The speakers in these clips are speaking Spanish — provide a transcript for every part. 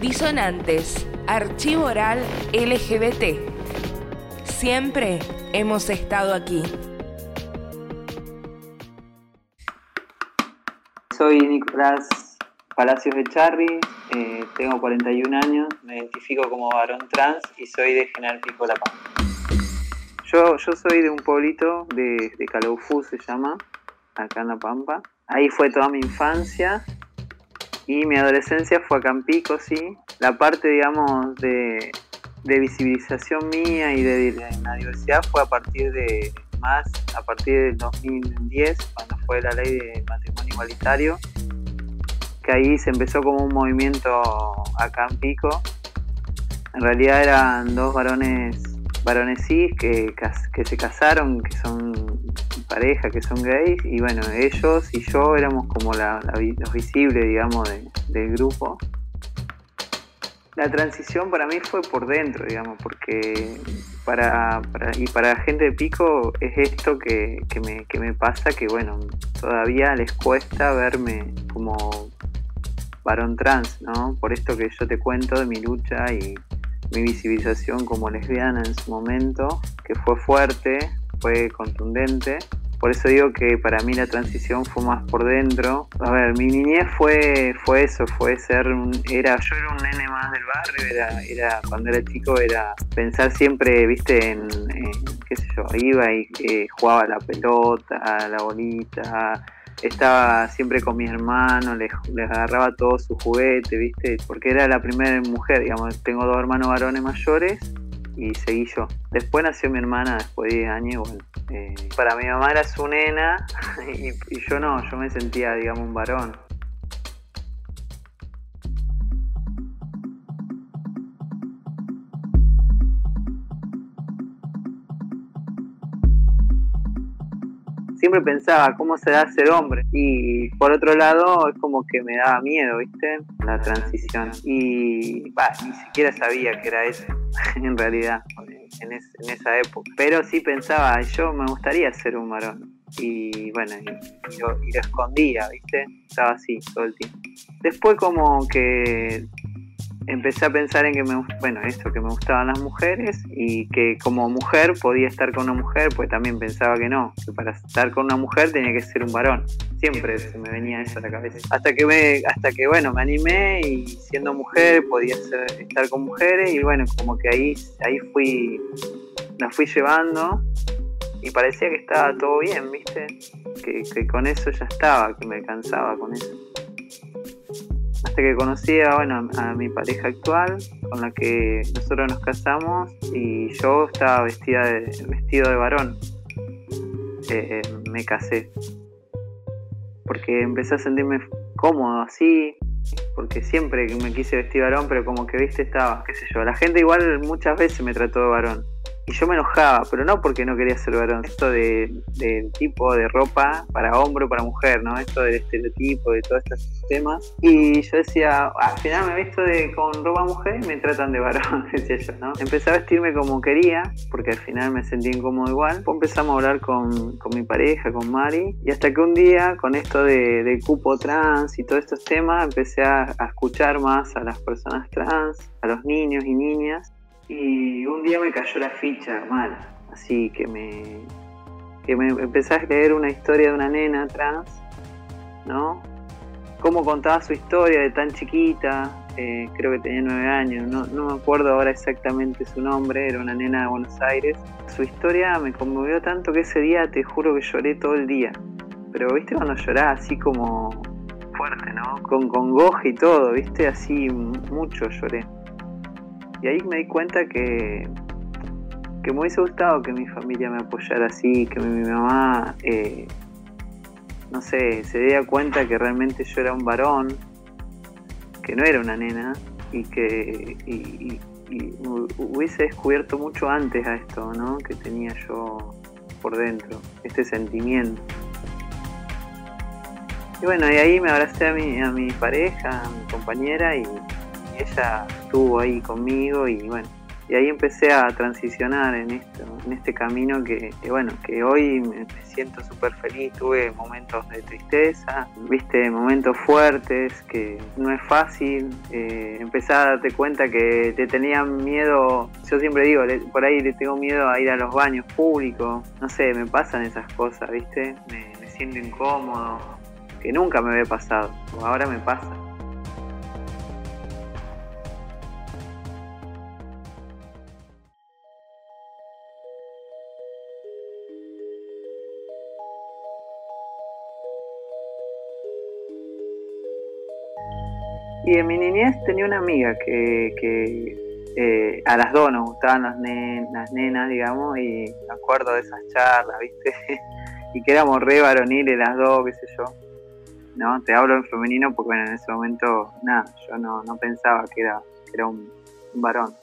Disonantes, Archivo Oral LGBT. Siempre hemos estado aquí. Soy Nicolás Palacios de Charri, eh, tengo 41 años, me identifico como varón trans y soy de General Pico La Paz. Yo, yo soy de un pueblito de, de se llama, acá en La Pampa. Ahí fue toda mi infancia y mi adolescencia fue a Campico, sí. La parte, digamos, de, visibilización mía y de, la diversidad fue a partir de más, a partir del 2010, cuando fue la ley de matrimonio igualitario, que ahí se empezó como un movimiento a Campico. En realidad eran dos varones varones que, que se casaron, que son pareja, que son gays, y bueno, ellos y yo éramos como la, los visibles, digamos, del grupo. La transición para mí fue por dentro, digamos, porque para, y para la gente de Pico es esto que, me, que me pasa, que bueno, todavía les cuesta verme como varón trans, ¿no? Por esto que yo te cuento de mi lucha y, mi visibilización como lesbiana en su momento, que fue fuerte, fue contundente. Por eso digo que para mí la transición fue más por dentro. A ver, mi niñez fue, fue eso, fue ser un, era, yo era un nene más del barrio, era, era cuando era chico era pensar siempre, viste, en, qué sé yo, iba y eh, jugaba la pelota, la bolita, estaba siempre con mis hermanos, les, agarraba todo su juguete, ¿viste? Porque era la primera mujer, digamos, tengo dos hermanos varones mayores y seguí yo. Después nació mi hermana después de 10 años, bueno, eh, para mi mamá era su nena y, y yo no, yo me sentía, digamos, un varón. Siempre pensaba cómo se da ser hombre. Y por otro lado, es como que me daba miedo, ¿viste? La transición. Y ni siquiera sabía que era eso, en realidad, en, esa época. Pero sí pensaba, yo me gustaría ser un varón. Y bueno, y, y lo escondía, ¿viste? Estaba así todo el tiempo. Después como que empecé a pensar en que me bueno esto que me gustaban las mujeres y que como mujer podía estar con una mujer pues también pensaba que no que para estar con una mujer tenía que ser un varón. Siempre se me venía eso a la cabeza. Hasta que me hasta que bueno me animé y siendo mujer podía estar con mujeres y bueno como que ahí ahí fui la fui llevando y parecía que estaba todo bien viste que, que con eso ya estaba que me alcanzaba con eso hasta que conocí a, bueno, a mi pareja actual, con la que nosotros nos casamos y yo estaba vestida de, vestido de varón. Eh, me casé. Porque empecé a sentirme cómodo así, porque siempre me quise vestir varón, pero como que viste estaba, qué sé yo, la gente igual muchas veces me trató de varón y yo me enojaba, pero no porque no quería ser varón, esto de, del tipo de ropa para hombre o para mujer, ¿no? Esto del estereotipo, de todos estos temas. Y yo decía, al final me visto de, con ropa mujer y me tratan de varón, decía yo, ¿no? Empecé a vestirme como quería, porque al final me sentí incómodo igual. Después empezamos a hablar con, con mi pareja, con Mari, y hasta que un día, con esto de, del cupo trans y todos estos temas, empecé a, a escuchar más a las personas trans, a los niños y niñas, y un día me cayó la ficha mal, así que me, que me empecé a leer una historia de una nena trans, ¿no? Cómo contaba su historia de tan chiquita, eh, creo que tenía nueve años, no, no me acuerdo ahora exactamente su nombre, era una nena de Buenos Aires. Su historia me conmovió tanto que ese día te juro que lloré todo el día. Pero viste cuando llorás así como fuerte, ¿no? Con congoja y todo, viste, así mucho lloré. Y ahí me di cuenta que, que me hubiese gustado que mi familia me apoyara así, que mi, mamá, eh, no sé, se diera cuenta que realmente yo era un varón, que no era una nena, y que y, hubiese descubierto mucho antes a esto, ¿no? Que tenía yo por dentro, este sentimiento. Y bueno, y ahí me abracé a mi, a mi pareja, a mi compañera, y ella estuvo ahí conmigo y bueno, y ahí empecé a transicionar en esto, en este camino que, bueno, que hoy me, siento súper feliz, tuve momentos de tristeza, viste, momentos fuertes, que no es fácil, eh, empezar a darte cuenta que te tenían miedo, yo siempre digo, por ahí le tengo miedo a ir a los baños públicos, no sé, me pasan esas cosas, viste, me, me siento incómodo, que nunca me había pasado, ahora me pasa. Y en mi niñez tenía una amiga que, eh, a las dos nos gustaban las, nenas, digamos, y me acuerdo de esas charlas, ¿viste? y que éramos re varoniles las dos, qué sé yo. ¿No? Te hablo en femenino porque, bueno, en ese momento, nada, yo no, pensaba que era, era un, varón.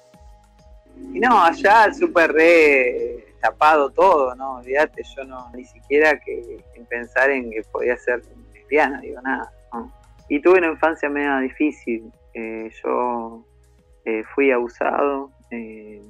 Y no, allá súper re tapado todo, ¿no? Olvídate, yo no, ni siquiera que en pensar en que podía ser lesbiana, digo, nada, ¿no? Y tuve una infancia media difícil. Eh, yo eh, fui abusado. Eh,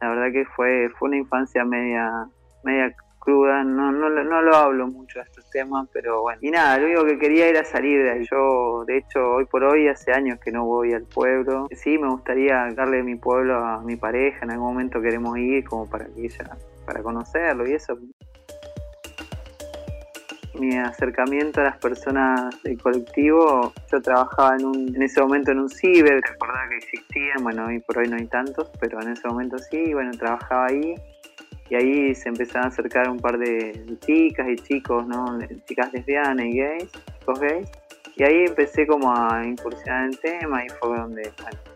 la verdad que fue, fue una infancia media, media cruda. No, no, no lo hablo mucho de estos temas, pero bueno. Y nada, lo único que quería era salir de ahí. Yo, de hecho, hoy por hoy, hace años que no voy al pueblo. Sí, me gustaría darle mi pueblo a mi pareja. En algún momento queremos ir como para que ella, para conocerlo y eso mi acercamiento a las personas del colectivo, yo trabajaba en, un, en ese momento en un ciber, recordaba que existían, bueno, hoy por hoy no hay tantos, pero en ese momento sí, bueno, trabajaba ahí y ahí se empezaron a acercar un par de chicas y chicos, ¿no? Chicas lesbianas y gays, chicos gays. Y ahí empecé como a incursionar en el tema y fue donde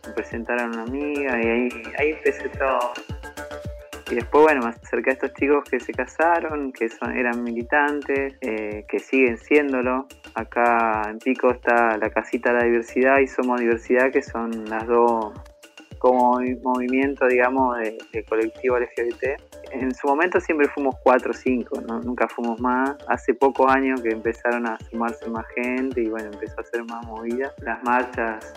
me presentaron a una amiga y ahí, ahí empecé todo. Y después, bueno, me acerqué a estos chicos que se casaron, que son, eran militantes, eh, que siguen siéndolo. Acá en Pico está la casita de la diversidad y Somos Diversidad, que son las dos como movimiento, digamos, de, colectivo LGBT. En su momento siempre fuimos cuatro o cinco, nunca fuimos más. Hace pocos años que empezaron a sumarse más gente y bueno, empezó a ser más movida. Las marchas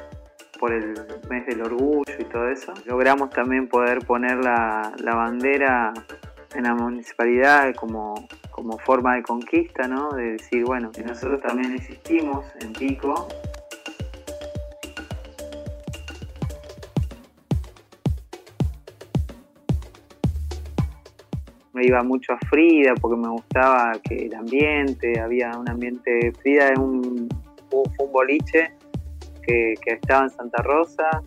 por el mes del orgullo y todo eso. Logramos también poder poner la, bandera en la municipalidad como, como forma de conquista, ¿no? De decir, bueno, que nosotros también existimos en Pico. Me iba mucho a Frida porque me gustaba que el ambiente, había un ambiente, Frida es un, un boliche que, estaba en Santa Rosa.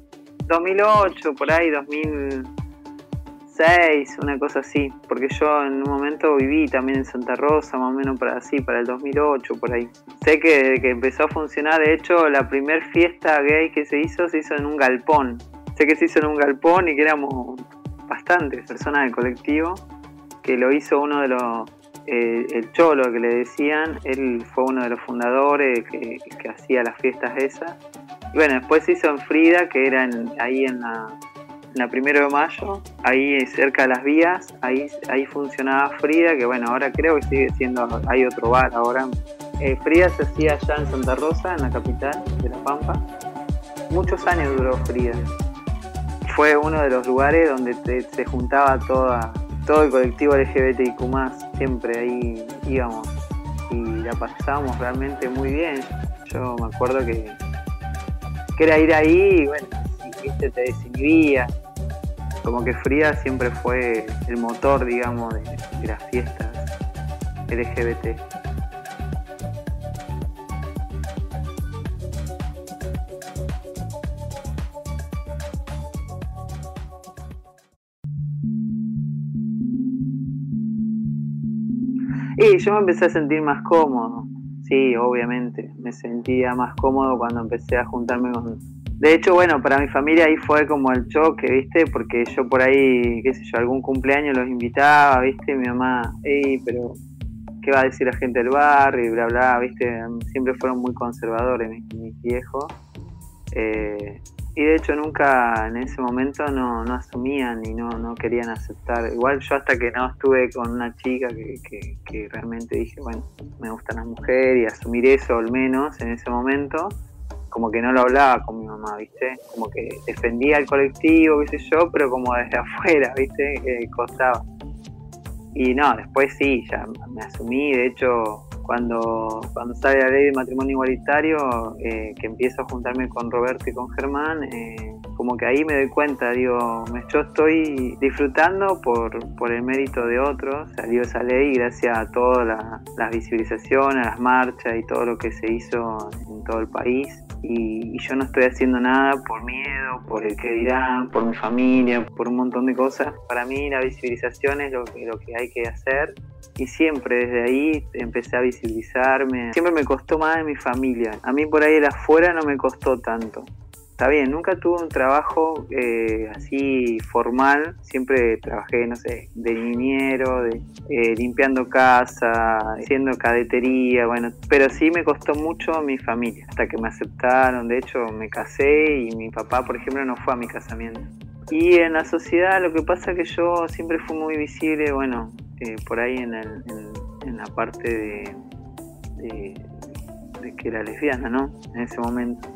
2008, por ahí, 2006, una cosa así. Porque yo en un momento viví también en Santa Rosa, más o menos para así, para el 2008, por ahí. Sé que, que empezó a funcionar, de hecho, la primer fiesta gay que se hizo, se hizo en un galpón. Sé que se hizo en un galpón y que éramos bastantes personas del colectivo, que lo hizo uno de los eh, el Cholo que le decían, él fue uno de los fundadores que, hacía las fiestas esas. Y bueno, después se hizo en Frida, que era ahí en la, primero de mayo, ahí cerca de las vías, ahí, ahí funcionaba Frida, que bueno, ahora creo que sigue siendo, hay otro bar ahora. Eh, Frida se hacía allá en Santa Rosa, en la capital de La Pampa. Muchos años duró Frida. Fue uno de los lugares donde se juntaba toda todo el colectivo LGBTIQ siempre ahí íbamos y la pasábamos realmente muy bien. Yo me acuerdo que, que era ir ahí y bueno, viste, te desinhibía. Como que Frida siempre fue el motor, digamos, de, de las fiestas LGBT. Y yo me empecé a sentir más cómodo, sí, obviamente. Me sentía más cómodo cuando empecé a juntarme con... De hecho, bueno, para mi familia ahí fue como el choque, ¿viste? Porque yo por ahí, qué sé yo, algún cumpleaños los invitaba, ¿viste? Mi mamá, ey, pero ¿qué va a decir la gente del barrio? Y bla, bla, ¿viste? Siempre fueron muy conservadores mis, mis viejos. Eh, y de hecho nunca en ese momento no, asumían y no, no querían aceptar. Igual yo hasta que no estuve con una chica que, que, realmente dije, bueno, me gustan las mujeres y asumir eso al menos en ese momento, como que no lo hablaba con mi mamá, ¿viste? Como que defendía el colectivo, qué sé yo, pero como desde afuera, ¿viste? Que costaba. Y no, después sí, ya me asumí, de hecho, cuando, cuando sale la ley de matrimonio igualitario, eh, que empiezo a juntarme con Roberto y con Germán, eh, como que ahí me doy cuenta, digo, yo estoy disfrutando por, por el mérito de otros, salió esa ley gracias a todas las visibilizaciones, a las marchas y todo lo que se hizo en todo el país. Y, yo no estoy haciendo nada por miedo, por el que dirán, por mi familia, por un montón de cosas. Para mí la visibilización es lo, lo que hay que hacer y siempre desde ahí empecé a visibilizarme. Siempre me costó más de mi familia. A mí por ahí el afuera no me costó tanto. Está bien, nunca tuve un trabajo eh, así formal, siempre trabajé, no sé, de niñero, de, eh, limpiando casa, haciendo cadetería, bueno, pero sí me costó mucho mi familia, hasta que me aceptaron, de hecho me casé y mi papá, por ejemplo, no fue a mi casamiento. Y en la sociedad lo que pasa es que yo siempre fui muy visible, bueno, eh, por ahí en, en, la parte de, de, que era lesbiana, ¿no? En ese momento.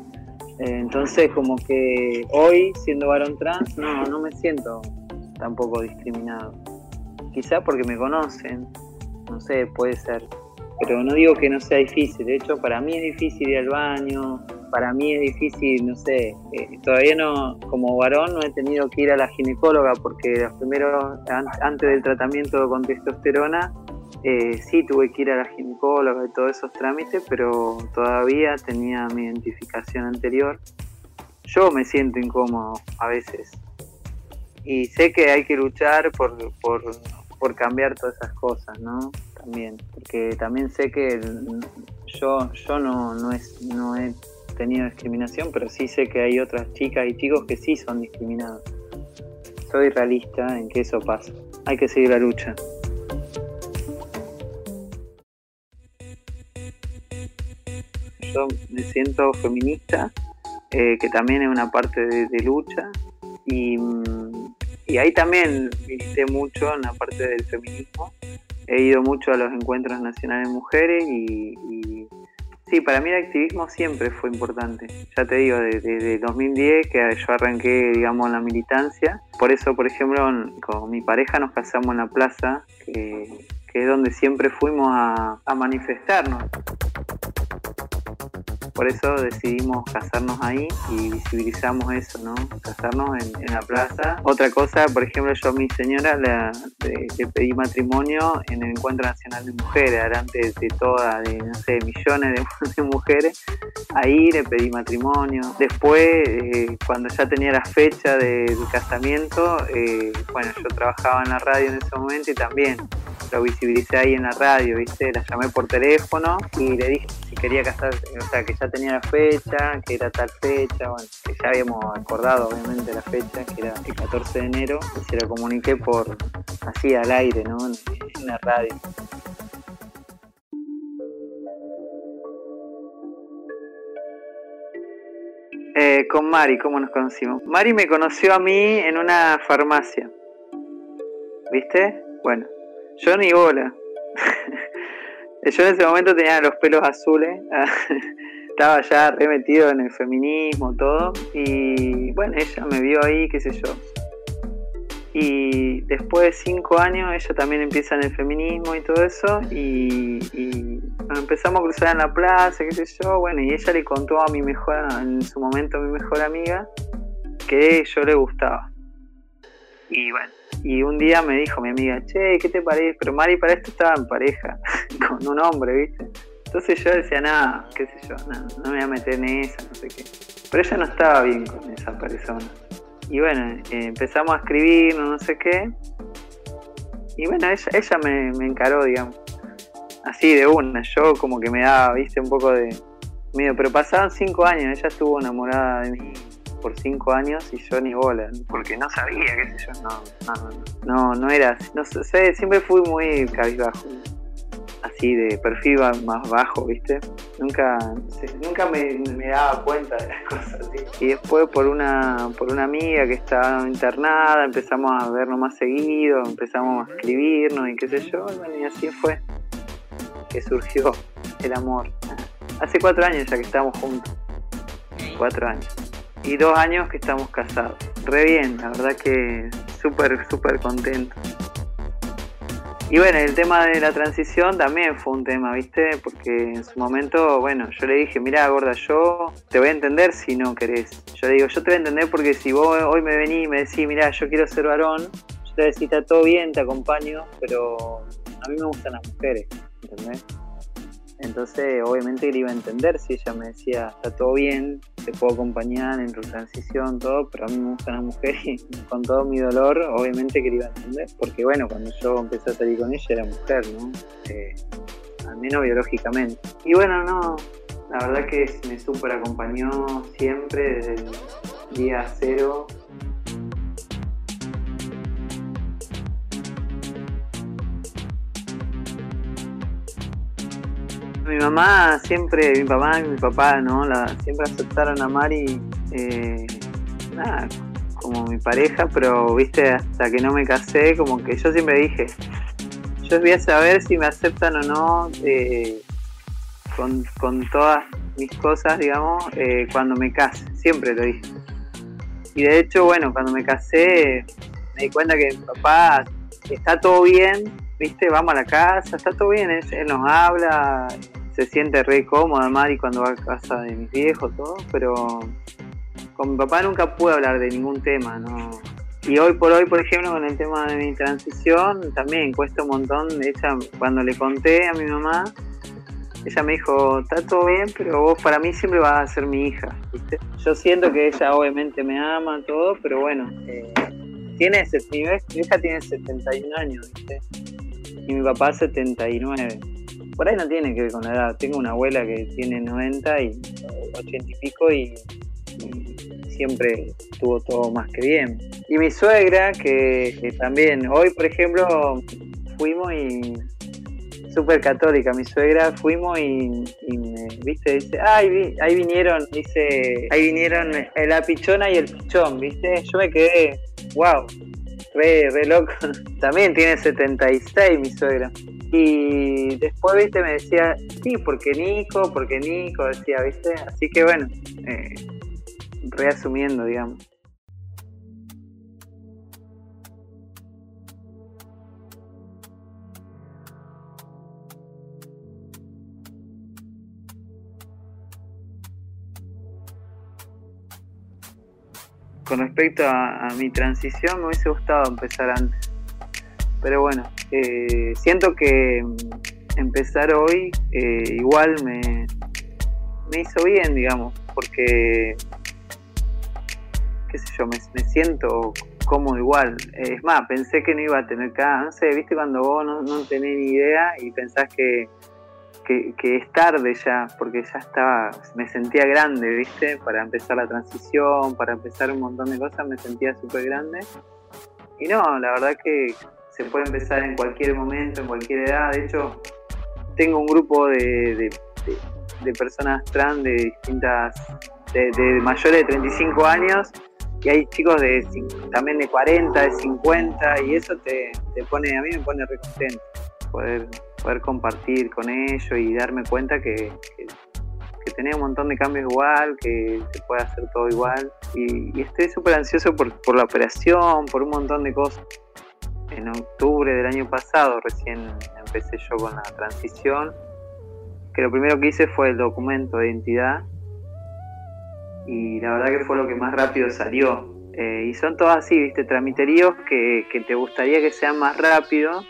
Eh, entonces, como que hoy, siendo varón trans, no, no me siento tampoco discriminado. Quizá porque me conocen, no sé, puede ser. Pero no digo que no sea difícil, de hecho, para mí es difícil ir al baño, para mí es difícil, no sé, eh, todavía no, como varón no he tenido que ir a la ginecóloga porque los primeros, antes del tratamiento con testosterona, eh, sí tuve que ir a la ginecóloga y todos esos trámites, pero todavía tenía mi identificación anterior. Yo me siento incómodo a veces y sé que hay que luchar por, por, por cambiar todas esas cosas, ¿no? También, porque también sé que yo, yo no, no, es, no he tenido discriminación, pero sí sé que hay otras chicas y chicos que sí son discriminados. Soy realista en que eso pasa. Hay que seguir la lucha. Yo me siento feminista, eh, que también es una parte de, lucha, y, y, ahí también milité mucho en la parte del feminismo. He ido mucho a los encuentros nacionales de mujeres y Sí, para mí el activismo siempre fue importante. Ya te digo, desde 2010 que yo arranqué, digamos, la militancia. Por eso, por ejemplo, con mi pareja nos casamos en la plaza, que, es donde siempre fuimos a manifestarnos. Por eso decidimos casarnos ahí y visibilizamos eso, ¿no? Casarnos en, la plaza. Otra cosa, por ejemplo, yo a mi señora le, pedí matrimonio en el Encuentro Nacional de Mujeres, delante de todas, de, no sé, millones de, mujeres. Ahí le pedí matrimonio. Después, eh, cuando ya tenía la fecha del casamiento, eh, bueno, yo trabajaba en la radio en ese momento y también lo visibilicé ahí en la radio, ¿viste? La llamé por teléfono y le dije si quería casar, o sea, que ya tenía la fecha, que era tal fecha, bueno, que ya habíamos acordado obviamente la fecha, que era el 14 de enero, y se lo comuniqué por así al aire, ¿no? En la radio. Eh, con Mari, ¿cómo nos conocimos? Mari me conoció a mí en una farmacia. ¿Viste? Bueno, yo ni bola. Yo en ese momento tenía los pelos azules, estaba ya remetido en el feminismo, todo, y bueno, ella me vio ahí, qué sé yo. Y después de cinco años ella también empieza en el feminismo y todo eso, y, empezamos a cruzar en la plaza, qué sé yo, bueno, y ella le contó a mi mejor, en su momento a mi mejor amiga, que yo le gustaba. Y bueno, y un día me dijo mi amiga, che, ¿qué te parece? Pero Mari para esto estaba en pareja con un hombre, ¿viste? Entonces yo decía, nada, qué sé yo, no me voy a meter en esa, no sé qué. Pero ella no estaba bien con esa persona. Y bueno, eh, empezamos a escribir, no sé qué. Y bueno, ella, ella me, encaró, digamos. Así de una, yo como que me daba, viste, un poco de miedo. Pero pasaron cinco años, ella estuvo enamorada de mí por cinco años y yo ni bola, porque no sabía, qué sé yo, no, no, no, era, no sé, siempre fui muy cabizbajo, así de perfil más bajo, ¿viste? Nunca, nunca me, daba cuenta de las cosas. Y después por una, por una amiga que estaba internada, empezamos a vernos más seguido, empezamos a escribirnos y qué sé yo, y así fue que surgió el amor. Hace cuatro años ya que estamos juntos. cuatro años. Y dos años que estamos casados. Re bien, la verdad que súper, súper contento. Y bueno, el tema de la transición también fue un tema, ¿viste? Porque en su momento, bueno, yo le dije, mira, gorda, yo te voy a entender si no querés. Yo le digo, yo te voy a entender porque si vos hoy me venís y me decís, mira, yo quiero ser varón, yo te voy a decir, está todo bien, te acompaño, pero a mí me gustan las mujeres, ¿entendés? Entonces, obviamente le iba a entender si ella me decía, está todo bien, te puedo acompañar en tu transición, todo, pero a mí me gustan las mujeres y con todo mi dolor, obviamente que le iba a entender. Porque bueno, cuando yo empecé a salir con ella era mujer, ¿no? Eh, al menos biológicamente. Y bueno, no, la verdad que me súper acompañó siempre desde el día cero mi mamá siempre, mi papá y mi papá, ¿no? La, siempre aceptaron a Mari, eh, como mi pareja, pero, viste, hasta que no me casé, como que yo siempre dije, yo voy a saber si me aceptan o no eh, con, todas mis cosas, digamos, eh, cuando me case, siempre lo dije. Y de hecho, bueno, cuando me casé, me di cuenta que mi papá está todo bien, viste, vamos a la casa, está todo bien, él nos habla, se siente re cómoda Mari cuando va a casa de mis viejos, todo, pero con mi papá nunca pude hablar de ningún tema, ¿no? Y hoy por hoy, por ejemplo, con el tema de mi transición, también cuesta un montón. Ella, cuando le conté a mi mamá, ella me dijo, está todo bien, pero vos para mí siempre vas a ser mi hija. Yo siento que ella obviamente me ama, todo, pero bueno, eh, tiene, mi hija tiene 71 años. Y mi papá 79 por ahí no tiene que ver con la edad. Tengo una abuela que tiene 90 y 80 y pico y, siempre estuvo todo más que bien. Y mi suegra, que, también, hoy por ejemplo, fuimos y súper católica, mi suegra, fuimos y, me, viste, dice, ay, ahí vinieron, dice, ahí vinieron la pichona y el pichón, viste, yo me quedé, wow, re loco, también tiene 76 mi suegra. Y después, viste, me decía, sí, porque Nico, porque Nico, decía, viste. Así que bueno, eh, reasumiendo, digamos. Con respecto a mi transición, me hubiese gustado empezar antes pero bueno, eh, siento que empezar hoy eh, igual me, me hizo bien, digamos, porque, qué sé yo, me, siento cómodo igual. Es más, pensé que no iba a tener sé, viste cuando vos no, no tenés ni idea y pensás que, que, que, es tarde ya, porque ya estaba, me sentía grande, viste, para empezar la transición, para empezar un montón de cosas, me sentía súper grande. Y no, la verdad que se puede empezar en cualquier momento, en cualquier edad. De hecho, tengo un grupo de, personas trans de distintas, de, mayores de 35 años y hay chicos de también de 40, de 50 y eso te, pone, a mí me pone re contento poder, poder compartir con ellos y darme cuenta que, que, tenés un montón de cambios igual, que se puede hacer todo igual y, estoy súper ansioso por, por la operación, por un montón de cosas en octubre del año pasado recién empecé yo con la transición, que lo primero que hice fue el documento de identidad y la verdad que fue lo que más rápido salió. Eh, y son todos así, viste, tramiteríos que, te gustaría que sean más rápido,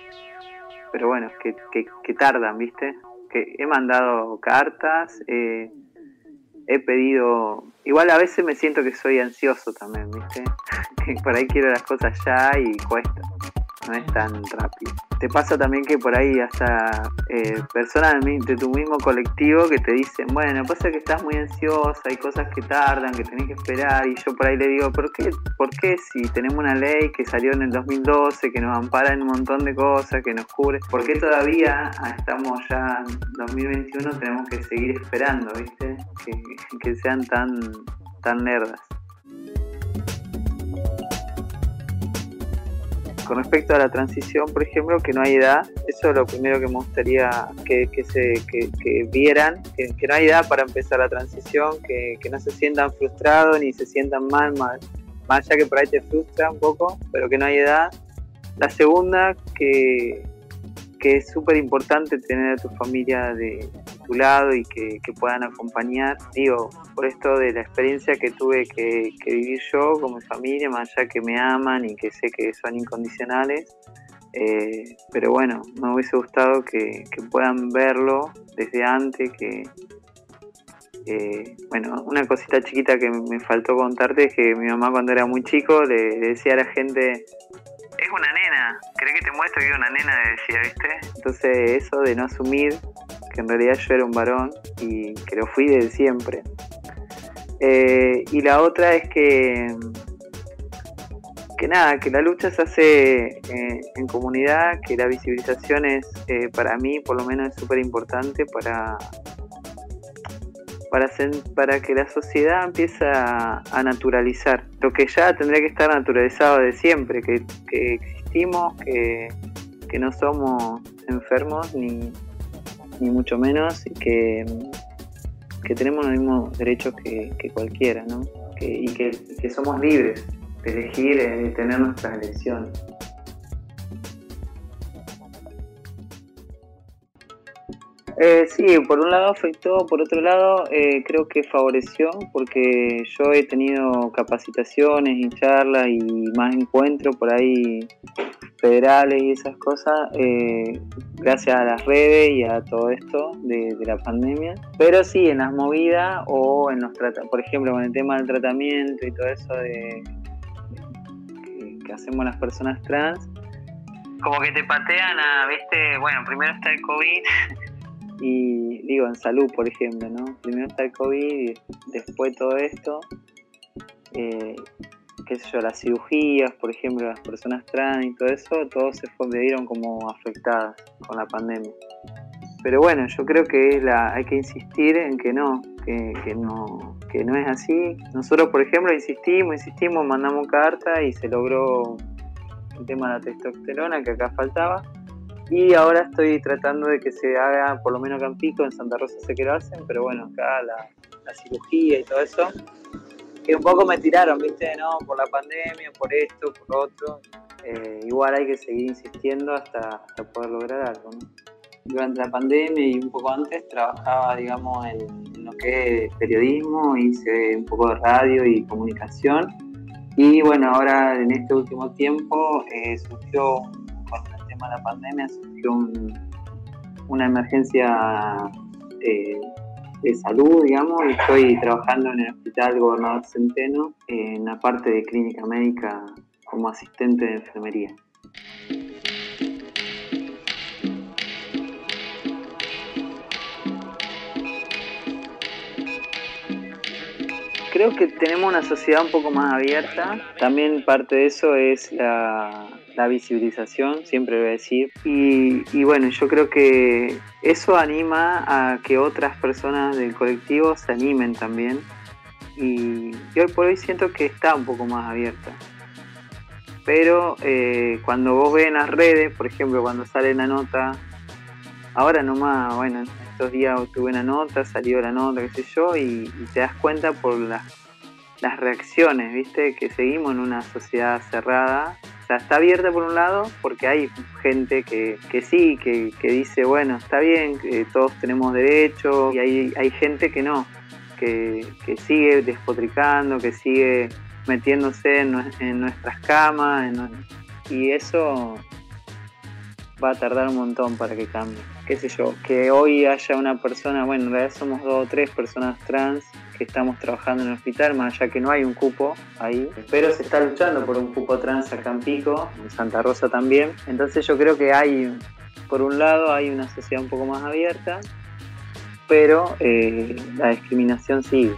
pero bueno, que, que, tardan, viste. Que he mandado cartas, eh, he pedido, igual a veces me siento que soy ansioso también, viste, que por ahí quiero las cosas ya y cuesta no es tan rápido. Te pasa también que por ahí hasta eh, personas de tu mismo colectivo que te dicen, bueno, pasa que estás muy ansiosa, hay cosas que tardan, que tenés que esperar, y yo por ahí le digo, ¿por qué, ¿por qué si tenemos una ley que salió en el 2012, que nos ampara en un montón de cosas, que nos cubre, ¿por qué todavía ah, estamos ya en 2021, tenemos que seguir esperando, viste? Que, sean tan, tan nerdas. Con respecto a la transición, por ejemplo, que no hay edad, eso es lo primero que me gustaría que, se, vieran, que, no hay edad para empezar la transición, que, no se sientan frustrados ni se sientan mal, mal, más allá que por ahí te frustra un poco, pero que no hay edad. La segunda, que, que es súper importante tener a tu familia de tu lado y que, puedan acompañar. Digo, por esto de la experiencia que tuve que, vivir yo con mi familia, más allá que me aman y que sé que son incondicionales. Eh, pero bueno, me hubiese gustado que, puedan verlo desde antes, que, bueno, una cosita chiquita que me faltó contarte es que mi mamá cuando era muy chico le decía a la gente, es una nena, ¿crees que te muestro que es una nena? Decía, ¿viste? Entonces eso de no asumir que en realidad yo era un varón y que lo fui desde siempre. Eh, y la otra es que, que nada, que la lucha se hace eh, en comunidad, que la visibilización es eh, para mí por lo menos es súper importante para, para, para que la sociedad empiece a, naturalizar lo que ya tendría que estar naturalizado de siempre, que, existimos, que, no somos enfermos ni, ni mucho menos y que, que tenemos los mismos derechos que, cualquiera, ¿no? y que, que somos libres de elegir, de tener nuestras elecciones. Eh, sí, por un lado afectó, por otro lado eh, creo que favoreció porque yo he tenido capacitaciones y charlas y más encuentros por ahí federales y esas cosas eh, gracias a las redes y a todo esto de, la pandemia. Pero sí, en las movidas o en los por ejemplo, con el tema del tratamiento y todo eso de, que hacemos las personas trans, como que te patean a, viste, bueno, primero está el COVID y digo, en salud, por ejemplo, ¿no? Primero está el COVID y después todo esto, eh, qué sé yo, las cirugías, por ejemplo, las personas trans y todo eso, todos se vieron como afectadas con la pandemia. Pero bueno, yo creo que la, hay que insistir en que no, que, que no, que no es así. Nosotros, por ejemplo, insistimos, insistimos, mandamos carta y se logró el tema de la testosterona que acá faltaba y ahora estoy tratando de que se haga, por lo menos acá en Pico, en Santa Rosa sé que lo hacen, pero bueno, acá la, cirugía y todo eso, que un poco me tiraron, ¿viste? No, por la pandemia, por esto, por otro. Eh, igual hay que seguir insistiendo hasta, poder lograr algo, Durante la pandemia y un poco antes trabajaba, digamos, en, lo que es periodismo, hice un poco de radio y comunicación. Y bueno, ahora en este último tiempo eh, surgió la pandemia surgió una emergencia eh, de salud, digamos, y estoy trabajando en el Hospital Gobernador Centeno en la parte de clínica médica como asistente de enfermería. Creo que tenemos una sociedad un poco más abierta. También parte de eso es la, la visibilización, siempre voy a decir. Y, bueno, yo creo que eso anima a que otras personas del colectivo se animen también. Y, hoy por hoy siento que está un poco más abierta. Pero eh, cuando vos ves en las redes, por ejemplo, cuando sale la nota, ahora nomás, bueno, estos días tuve una nota, salió la nota, qué sé yo, y, te das cuenta por las reacciones, ¿viste? Que seguimos en una sociedad cerrada está abierta por un lado porque hay gente que, sí, que, dice, bueno, está bien, que todos tenemos derecho, y hay, hay gente que no, que, sigue despotricando, que sigue metiéndose en, nuestras camas, y eso va a tardar un montón para que cambie. Qué sé yo, que hoy haya una persona, bueno, en realidad somos dos o tres personas trans que estamos trabajando en el hospital, más allá que no hay un cupo ahí, pero se está luchando por un cupo trans acá en Pico, en Santa Rosa también. Entonces yo creo que hay, por un lado, hay una sociedad un poco más abierta, pero eh, la discriminación sigue.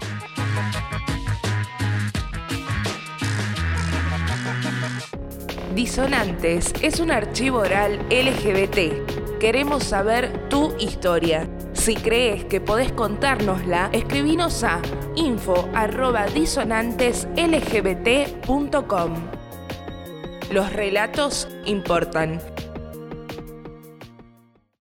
Disonantes es un archivo oral LGBT. Queremos saber tu historia. Si crees que podés contárnosla, escribinos a info.disonanteslgbt.com. Los relatos importan.